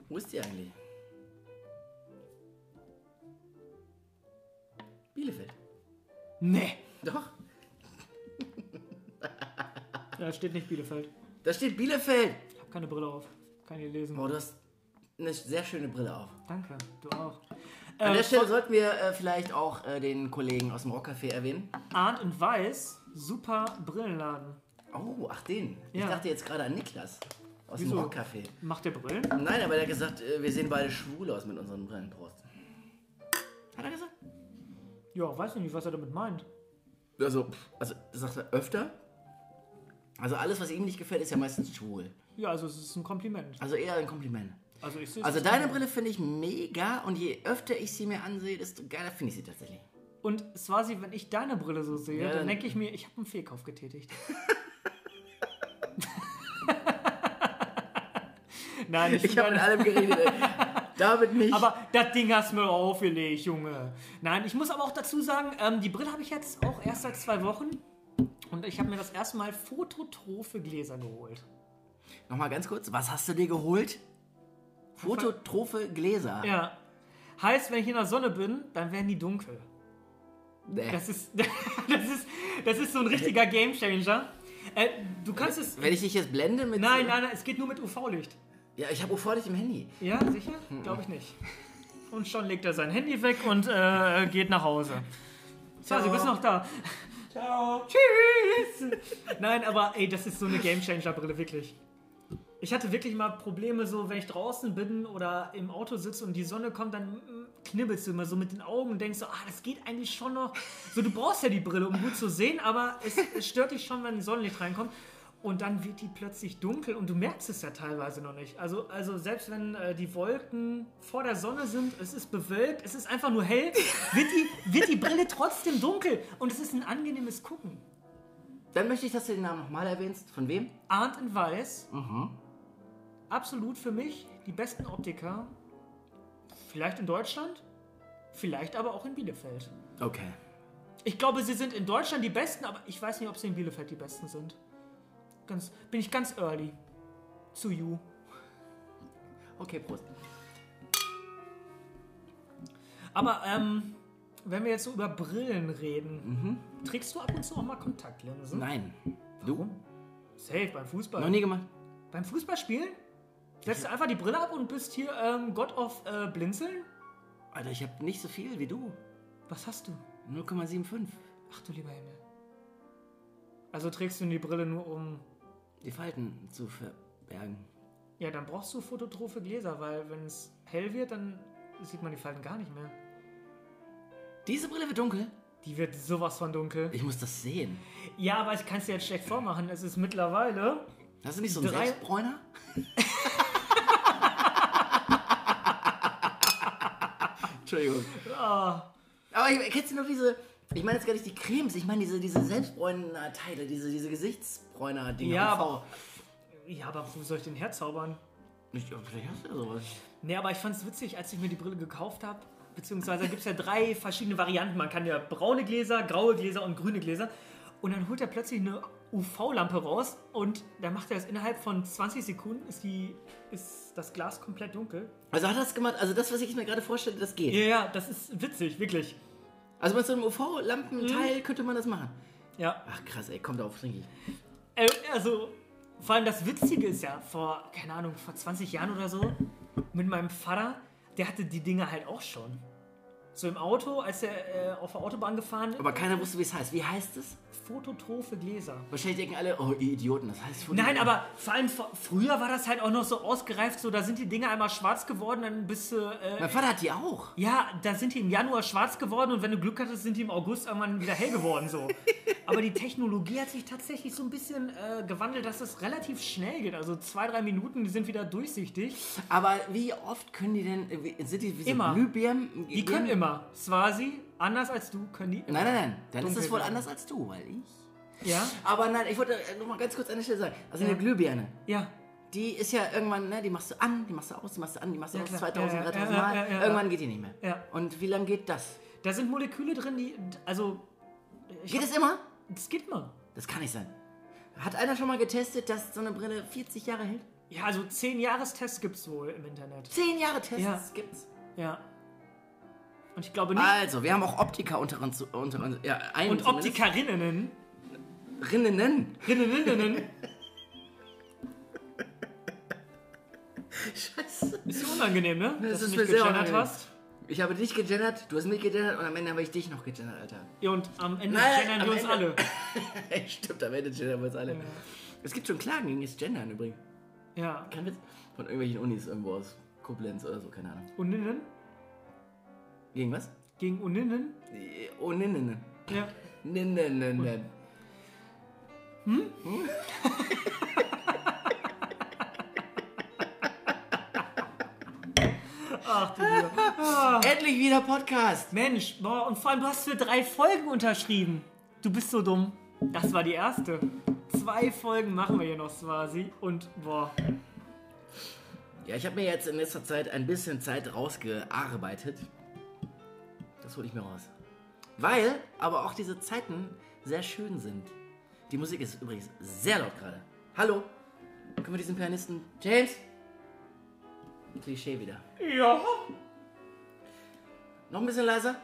Wo ist die eigentlich? Bielefeld. Nee. Doch. Da steht nicht Bielefeld. Da steht Bielefeld. Ich habe keine Brille auf. Kann ich lesen. Oh, du hast eine sehr schöne Brille auf. Danke, du auch. An Äh, der Stelle von sollten wir äh, vielleicht auch äh, den Kollegen aus dem Rockcafé erwähnen. Arndt und Weiß, super Brillenladen. Oh, ach den. Ich Ja. dachte jetzt gerade an Niklas aus Wieso? dem Rockcafé. Macht der Brillen? Nein, aber er hat gesagt, äh, wir sehen beide schwul aus mit unseren Brillen. Prost. Hat er gesagt? Ja, weiß ich nicht, was er damit meint. Also, pff, also das sagt er öfter. Also alles, was ihm nicht gefällt, ist ja meistens schwul. Ja, also es ist ein Kompliment. Also eher ein Kompliment. Also ich Also deine Brille finde ich mega und je öfter ich sie mir ansehe, desto geiler finde ich sie tatsächlich. Und Swasi, wenn ich deine Brille so sehe, Ja, dann denke ich mir, ich habe einen Fehlkauf getätigt. Nein, ich, Ich habe mit allem geredet. ey. David nicht. Aber das Ding hast du mir aufgelegt, Junge. Nein, ich muss aber auch dazu sagen, ähm, die Brille habe ich jetzt auch erst seit zwei Wochen. Und ich habe mir das erste Mal fototrophe Gläser geholt. Nochmal ganz kurz, was hast du dir geholt? Fototrophe Gläser. Ja. Heißt, wenn ich in der Sonne bin, dann werden die dunkel. Nee. Das ist, das ist, das ist so ein richtiger Gamechanger. Äh, du kannst es. Wenn ich dich jetzt blende mit. Nein, nein, nein, es geht nur mit UV-Licht. Ja, ich habe UV-Licht im Handy. Ja, sicher? Glaube ich nicht. Und schon legt er sein Handy weg und äh, geht nach Hause. Tja, Sie bist noch da. Ciao. Tschüss. Nein, aber ey, das ist so eine Gamechanger-Brille, wirklich. Ich hatte wirklich mal Probleme, so wenn ich draußen bin oder im Auto sitze und die Sonne kommt, dann mm, knibbelst du immer so mit den Augen und denkst so, ah, das geht eigentlich schon noch. So, du brauchst ja die Brille, um gut zu sehen, aber es, es stört dich schon, wenn Sonnenlicht reinkommt. Und dann wird die plötzlich dunkel und du merkst es ja teilweise noch nicht. Also, also selbst wenn äh, die Wolken vor der Sonne sind, es ist bewölkt, es ist einfach nur hell, wird die, wird die Brille trotzdem dunkel. Und es ist ein angenehmes Gucken. Dann möchte ich, dass du den Namen nochmal erwähnst. Von wem? Arndt in Weiß, absolut für mich die besten Optiker. Vielleicht in Deutschland, vielleicht aber auch in Bielefeld. Okay. Ich glaube, sie sind in Deutschland die besten, aber ich weiß nicht, ob sie in Bielefeld die besten sind. Ganz, bin ich ganz early. Zu you. Okay, Prost. Aber ähm, wenn wir jetzt so über Brillen reden, trägst du ab und zu auch mal Kontaktlinsen? Nein. Du? Safe, beim Fußball. Noch nie gemacht? Beim Fußballspielen? Setzt du einfach die Brille ab und bist hier ähm, God of äh, Blinzeln? Alter, ich habe nicht so viel wie du. Was hast du? 0,75. Ach du lieber Himmel. Also trägst du die Brille nur um. Die Falten zu verbergen. Ja, dann brauchst du fototrophe Gläser, weil wenn es hell wird, dann sieht man die Falten gar nicht mehr. Diese Brille wird dunkel? Die wird sowas von dunkel. Ich muss das sehen. Ja, aber ich kann es dir jetzt schlecht vormachen. Es ist mittlerweile. Hast du nicht so einen Drei- Selbstbräuner? Entschuldigung. Ah, Aber ich, kennst du noch diese, ich meine jetzt gar nicht die Cremes, ich meine diese, diese Selbstbräuner-Teile, diese, diese Gesichtsbräuner-Dinger. Ja, aber- ja, aber wo soll ich den herzaubern? Ich, vielleicht hast du ja sowas. Nee, aber ich fand es witzig, als ich mir die Brille gekauft habe. Beziehungsweise gibt es ja drei verschiedene Varianten. Man kann ja braune Gläser, graue Gläser und grüne Gläser. Und dann holt er plötzlich eine UV-Lampe raus und dann macht er das innerhalb von 20 Sekunden, ist, die, ist das Glas komplett dunkel. Also hat er das gemacht, also das, was ich mir gerade vorstelle, das geht. Ja, ja, das ist witzig, wirklich. Also mit so einem UV-Lampenteil könnte man das machen. Ja, Ach krass, ey, komm darauf, trinke ich. äh, also vor allem das Witzige ist ja, vor, keine Ahnung, vor 20 Jahren oder so, mit meinem Vater, der hatte die Dinge halt auch schon. So im Auto, als er äh, auf der Autobahn gefahren ist, Aber keiner wusste, wie es heißt. Wie heißt es? fototrophe Gläser. Wahrscheinlich denken alle, oh, ihr Idioten, das heißt Foto- Nein, aber vor allem früher war das halt auch noch so ausgereift, so da sind die Dinger einmal schwarz geworden, dann bist du. Äh, Mein Vater hat die auch. ja, da sind die im Januar schwarz geworden und wenn du Glück hattest, sind die im August irgendwann wieder hell geworden. So. Aber die Technologie hat sich tatsächlich so ein bisschen äh, gewandelt, dass das relativ schnell geht. Also zwei, drei Minuten, die sind wieder durchsichtig. Aber wie oft können die denn, äh, sind die wie so Immer. Glühbirnen? Die können immer. Swasi, anders als du, können die. Nein, nein, nein, dann ist es wohl anders als du, weil ich... Ja? Aber nein, ich wollte äh, noch mal ganz kurz an der Stelle sagen, also Ja. eine Glühbirne, Ja. die ist ja irgendwann, ne, die machst du an, die machst du aus, die machst du an, die machst du Ja, aus, klar. 2000, Ja, ja, 3000 ja, Mal, ja, ja. irgendwann geht die nicht mehr. Ja. Und wie lange geht das? Da sind Moleküle drin, die. Also. Geht es immer? Das geht mal. Das kann nicht sein. Hat einer schon mal getestet, dass so eine Brille 40 Jahre hält? Ja, also 10 Jahrestests gibt es wohl im Internet. Zehn Jahre Tests Ja. gibt's. Ja. Und ich glaube nicht. Also, wir haben auch Optiker unter uns. Unter uns ja, einen und zumindest. Optikerinnen. Rinnen. Rinneninnen. Scheiße. Ist dir unangenehm, ne? Das Dass ist du mir mich sehr gegendert unangenehm. hast. Ich habe dich gegendert, du hast mich gegendert und am Ende habe ich dich noch gegendert, Alter. Ja, und am Ende Nein, gendern wir uns Ende- alle. Stimmt, am Ende gendern wir uns alle. Es gibt schon Klagen gegen das Gendern übrigens. Ja. Kein Witz. Von irgendwelchen Unis irgendwo aus Koblenz oder so, keine Ahnung. Uninnen? Gegen was? Gegen Uninnen? Äh, ne. Ja. Ne, ne, ne, Ach du Lieber. Endlich wieder Podcast. Mensch, boah, und vor allem, du hast für drei Folgen unterschrieben. Du bist so dumm. Das war die erste. Zwei Folgen machen wir hier noch quasi. Und boah. Ja, ich habe mir jetzt in letzter Zeit ein bisschen Zeit rausgearbeitet. Das hole ich mir raus. Weil aber auch diese Zeiten sehr schön sind. Die Musik ist übrigens sehr laut gerade. Hallo? Können wir diesen Pianisten... James? Klischee wieder. Ja, Noch ein bisschen leiser?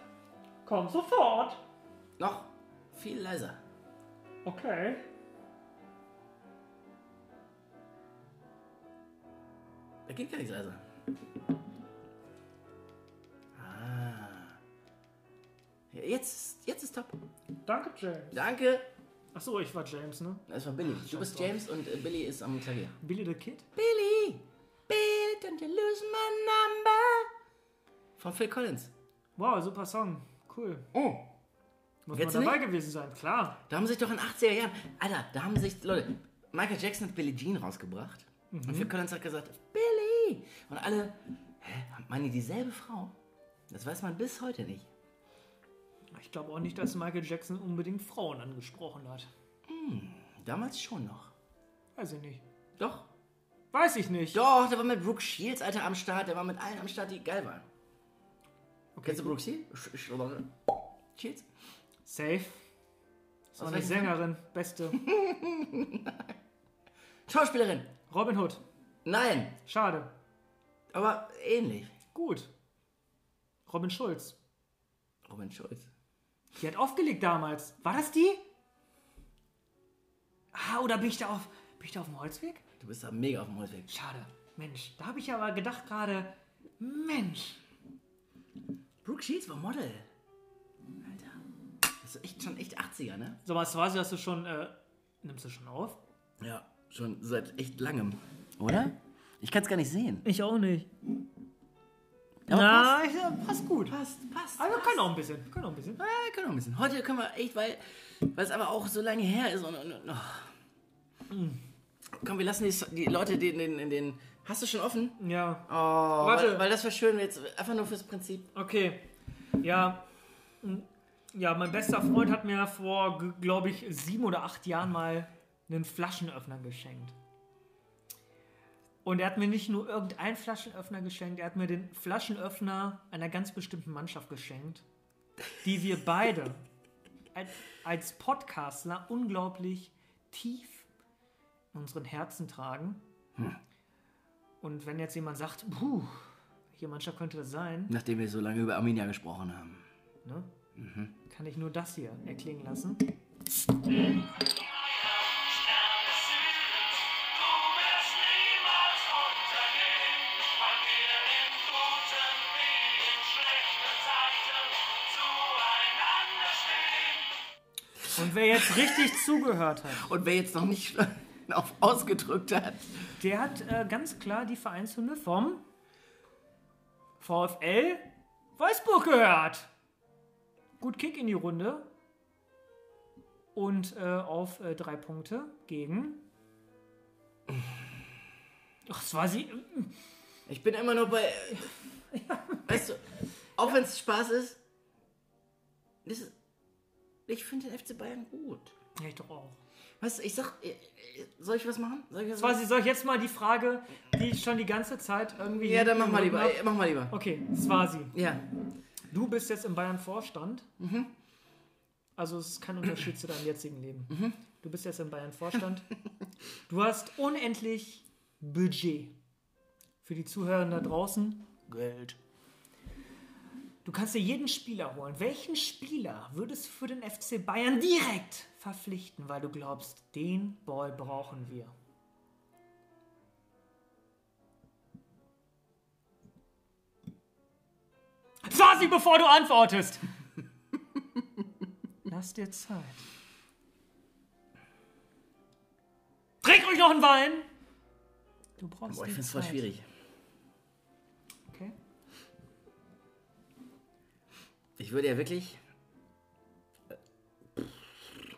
komm sofort. Noch viel leiser. Okay. Da geht gar nichts leiser. Ah. Ja, Jetzt, jetzt ist top. Danke, James. Danke. Achso, ich war James, ne? Das war Billy. Du bist James und äh, Billy ist am Klavier. Billy the Kid? Billy, lose my number. Von Phil Collins. Wow, super Song. Cool. Oh. Muss Kennst man dabei gewesen sein, klar. Da haben sich doch in 80er Jahren, Alter, da haben sich, Leute, Michael Jackson hat Billie Jean rausgebracht. Und Phil Collins hat gesagt, Billy. Und alle, hä, meinen die dieselbe Frau? Das weiß man bis heute nicht. Ich glaube auch nicht, dass Michael Jackson unbedingt Frauen angesprochen hat. Damals schon noch. Weiß ich nicht. Doch. Weiß ich nicht. Doch, der war mit Brooke Shields, Alter, am Start. Der war mit allen am Start, die geil waren. Kennst du Brooke Shields? Shields? Safe. Ist auch eine Sängerin. Beste. Schauspielerin. Robin Hood. Nein, Schade. aber ähnlich. Gut. Robin Schulz. Robin Schulz. Die hat aufgelegt damals. War das die? Ah, oder bin ich da auf, bin ich da auf dem Holzweg? Du bist da mega auf dem Holzweg. Schade. Mensch, da habe ich aber gedacht gerade, Mensch. Brooke Shields war Model. Alter. Das ist echt schon echt 80er, ne? So, was war sie, hast du schon, äh, nimmst du schon auf? Ja, schon seit echt langem. Oder? Ich kann es gar nicht sehen. Ich auch nicht. Aber Na, ich, ja, passt gut. Passt, passt. Aber wir können auch ein bisschen. Wir können auch ein bisschen. Ja, wir können noch ein bisschen. Heute können wir echt, weil, weil es aber auch so lange her ist und. und, und oh. Komm, wir lassen die, die Leute den, den, den. Hast du schon offen? Ja. Oh, Warte. Weil, weil das wäre schön, jetzt einfach nur fürs Prinzip. Okay. Ja. m, Ja, mein bester Freund hat mir vor, glaube ich, sieben oder acht Jahren mal einen Flaschenöffner geschenkt. Und er hat mir nicht nur irgendeinen Flaschenöffner geschenkt, er hat mir den Flaschenöffner einer ganz bestimmten Mannschaft geschenkt, die wir beide als, als Podcastler unglaublich tief in unseren Herzen tragen. Und wenn jetzt jemand sagt, puh, welche Mannschaft könnte das sein? Nachdem wir so lange über Arminia gesprochen haben. Ne? Kann ich nur das hier erklingen lassen. Und wer jetzt richtig zugehört hat, Und wer jetzt noch nicht auf ausgedrückt hat. der hat äh, ganz klar die Vereinshymne vom VfL Wolfsburg gehört. Gut Kick in die Runde. Und äh, auf äh, drei Punkte gegen. Ach, es war sie. Ich bin immer noch bei. Weißt du, auch wenn es Spaß ist, ist ich finde den FC Bayern gut. Ja, ich doch auch. Du, ich sag, äh, soll ich was machen? Soll ich was Quasi soll ich jetzt mal die Frage, die ich schon die ganze Zeit irgendwie. Ja, dann mach mal lieber. Rücken äh, hab. Mach mal lieber. Okay, Swasi. Ja. Du bist jetzt im Bayern-Vorstand. Also es ist kein Unterschied zu deinem jetzigen Leben. Du bist jetzt im Bayern-Vorstand. Du hast unendlich Budget. Für die Zuhörer da draußen, Geld. Du kannst dir jeden Spieler holen. Welchen Spieler würdest du für den FC Bayern direkt verpflichten, weil du glaubst, den Boy brauchen wir? Fasi, bevor du antwortest! Lass dir Zeit. Trink ruhig noch einen Wein! Du brauchst Boah, ich finde es voll schwierig. Okay. Ich würde ja wirklich.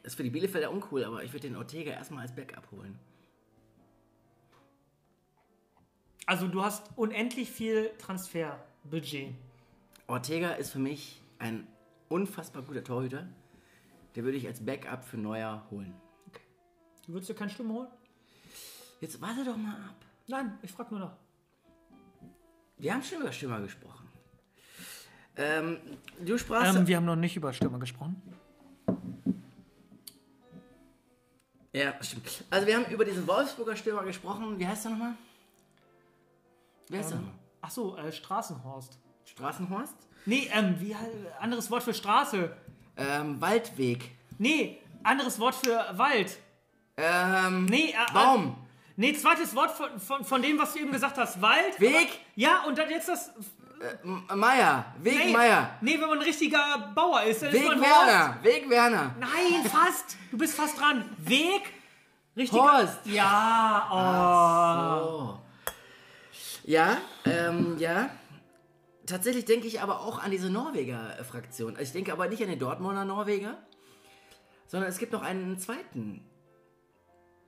Ist für die Bielefelder uncool, aber ich würde den Ortega erstmal als Backup holen. Also du hast unendlich viel Transferbudget. Ortega ist für mich ein unfassbar guter Torhüter. Der würde ich als Backup für Neuer holen. Du würdest dir keine Stimme holen? Jetzt warte doch mal ab. Nein, ich frage nur noch. Wir haben schon über Stürmer gesprochen. Ähm, du sprachst. Ähm, wir haben noch nicht über Stürmer gesprochen. Ja, stimmt. Also, wir haben über diesen Wolfsburger Stürmer gesprochen. Wie heißt der nochmal? Wer heißt der nochmal? Ach so, äh, Straßenhorst. Straßenhorst? Nee, ähm, wie anderes Wort für Straße. Ähm, Waldweg. Nee, anderes Wort für Wald. Ähm, Nee, äh, Baum. Nee, zweites Wort von, von, von dem, was du eben gesagt hast. Wald. Weg. Ja, und dann jetzt das. M- Meier. Weg Nee, Meier. nee, wenn man ein richtiger Bauer ist, dann Weg ist man Werner. Weg Werner. Horst. Nein, fast. Du bist fast dran. Weg. Richtiger. Horst. Ja, oh. Oh. Ja, ähm, ja. Tatsächlich denke ich aber auch an diese Norweger-Fraktion. Also ich denke aber nicht an den Dortmunder Norweger, sondern es gibt noch einen zweiten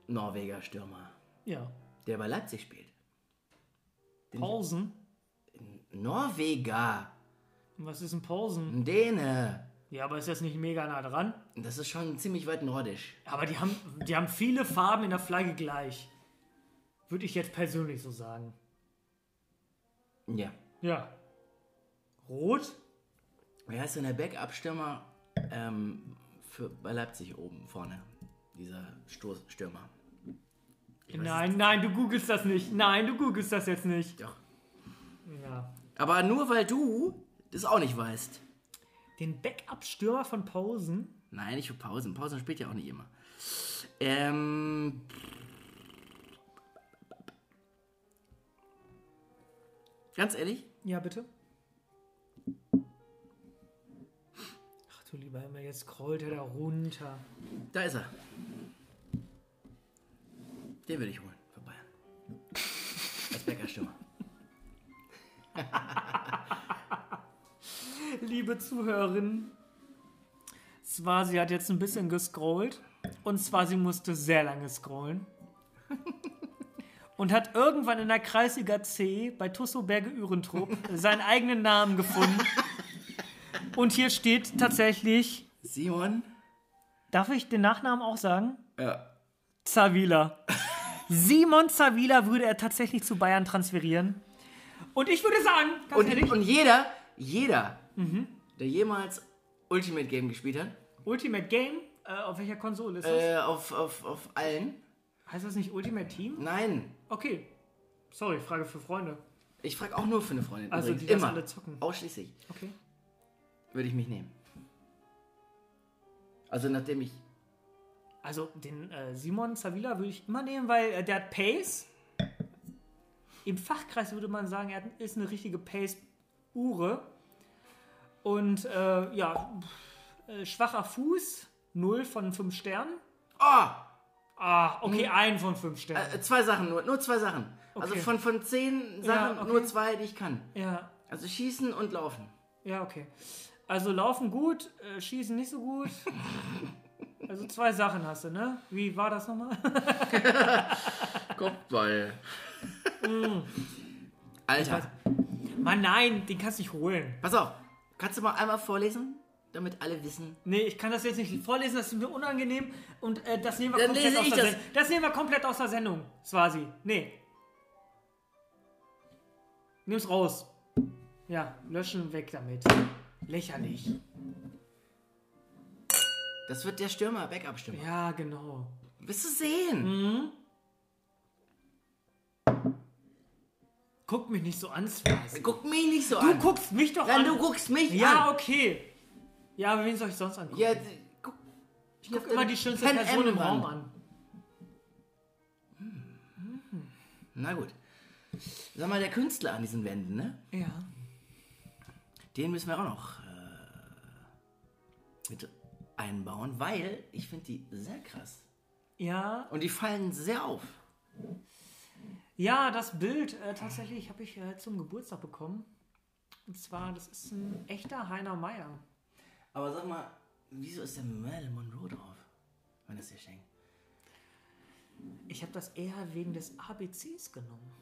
Norweger-Stürmer, Ja. der bei Leipzig spielt. Pausen. Norweger. Was ist ein Pausen? Ein Däne. Ja, aber ist das nicht mega nah dran? Das ist schon ziemlich weit nordisch. Aber die haben, die haben viele Farben in der Flagge gleich. Würde ich jetzt persönlich so sagen. Ja. Ja. Rot? Wer heißt denn der Backup-Stürmer ähm, für, bei Leipzig oben vorne? Dieser Stoß Stürmer. Ich weiß Nein, nein, du googelst das nicht. Nein, du googelst das jetzt nicht. Doch. Ja. Aber nur weil du das auch nicht weißt. Den Backup-Stürmer von Pausen? Nein, nicht für Pausen. Pausen spielt ja auch nicht immer. Ähm. Ganz ehrlich, Ja, bitte. Ach du lieber Himmel, jetzt scrollt er da runter. da ist er. Den würde ich holen für Bayern. Als Bäckerstürmer. Liebe Zuhörerinnen, Swasi hat jetzt ein bisschen gescrollt. Und Swasi musste sehr lange scrollen. Und hat irgendwann in der Kreisliga C bei Tusso Berge Ührentrupp seinen eigenen Namen gefunden. Und hier steht tatsächlich, Simon? darf ich den Nachnamen auch sagen? Ja. Zavila. Simon Zavila würde er tatsächlich zu Bayern transferieren. Und ich würde sagen, ganz Und, ehrlich, und jeder, jeder, der jemals Ultimate Game gespielt hat, Ultimate Game, äh, auf welcher Konsole ist das? äh, auf, auf, auf allen. Heißt das nicht Ultimate Team? Nein. Okay. Sorry, Frage für Freunde. Ich frage auch nur für eine Freundin. Also, übrigens. die immer. alle zocken. Ausschließlich. Okay. Würde ich mich nehmen. Also nachdem ich. Also den äh, Simon Zavila würde ich immer nehmen, weil äh, der hat Pace. Im Fachkreis würde man sagen, er ist eine richtige Pace-Ure. Und äh, ja, äh, schwacher Fuß, 0 von 5 Sternen. Oh! Ah, okay, ein von 5 Sternen. Äh, zwei Sachen nur. Nur zwei Sachen. Also Okay. von, von zehn Sachen okay. nur zwei, die ich kann. ja, Also schießen und laufen. ja, okay. Also laufen gut, äh, schießen nicht so gut. Also zwei Sachen hast du, ne? Wie war das nochmal? Kopfball. Alter, Mann, nein, den kannst du nicht holen. pass auf. Kannst du mal einmal vorlesen, damit alle wissen? Nee, ich kann das jetzt nicht vorlesen, das ist mir unangenehm und äh, das nehmen wir Dann komplett lese aus ich der das. Sendung. Das nehmen wir komplett aus der Sendung, Swasi. Nee. Nimm's raus. Ja, löschen, weg damit. Lächerlich. Das wird der Stürmer, Backup-Stürmer. Ja, genau. Wirst du sehen. Mhm. Guck mich nicht so an, Swazi. Guck mich nicht so Du an. guckst mich doch Nein, an. du guckst mich Ja, an. okay. Ja, aber wen soll ich sonst angucken? Ja, guck. ich guck immer die schönste Pan Person im Am-Wand. Raum an. Na gut. Sag mal, der Künstler an diesen Wänden, ne? Ja. Den müssen wir auch noch äh, mit einbauen, weil ich finde die sehr krass. Ja, Und die fallen sehr auf. Ja, das Bild äh, tatsächlich habe ich äh, zum Geburtstag bekommen. Und zwar, das ist ein echter Heiner Meier. Aber sag mal, wieso ist der Marilyn Monroe drauf? Wenn das hier schenkt. Ich habe das eher wegen des ABCs genommen.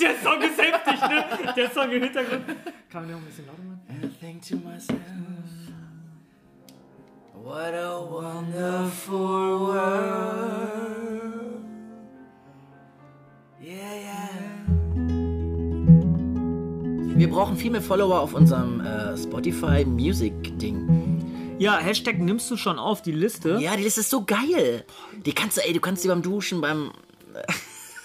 Der Song ist heftig, ne? Der Song im Hintergrund. Kann man den auch ein bisschen lauter machen? Think to myself, what a wonderful world. Yeah, yeah. Wir brauchen viel mehr Follower auf unserem äh, Spotify Music Ding. Ja, Hashtag nimmst du schon auf die Liste. Ja, die Liste ist so geil. Die kannst du, ey, du kannst die beim Duschen, beim.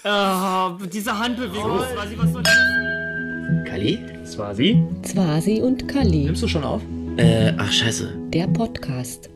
Ah, diese Handbewegung. Swasi, was soll das? Kali? Swasi? Zwasi und Kali. du schon auf? Äh, ach, scheiße. Der Podcast.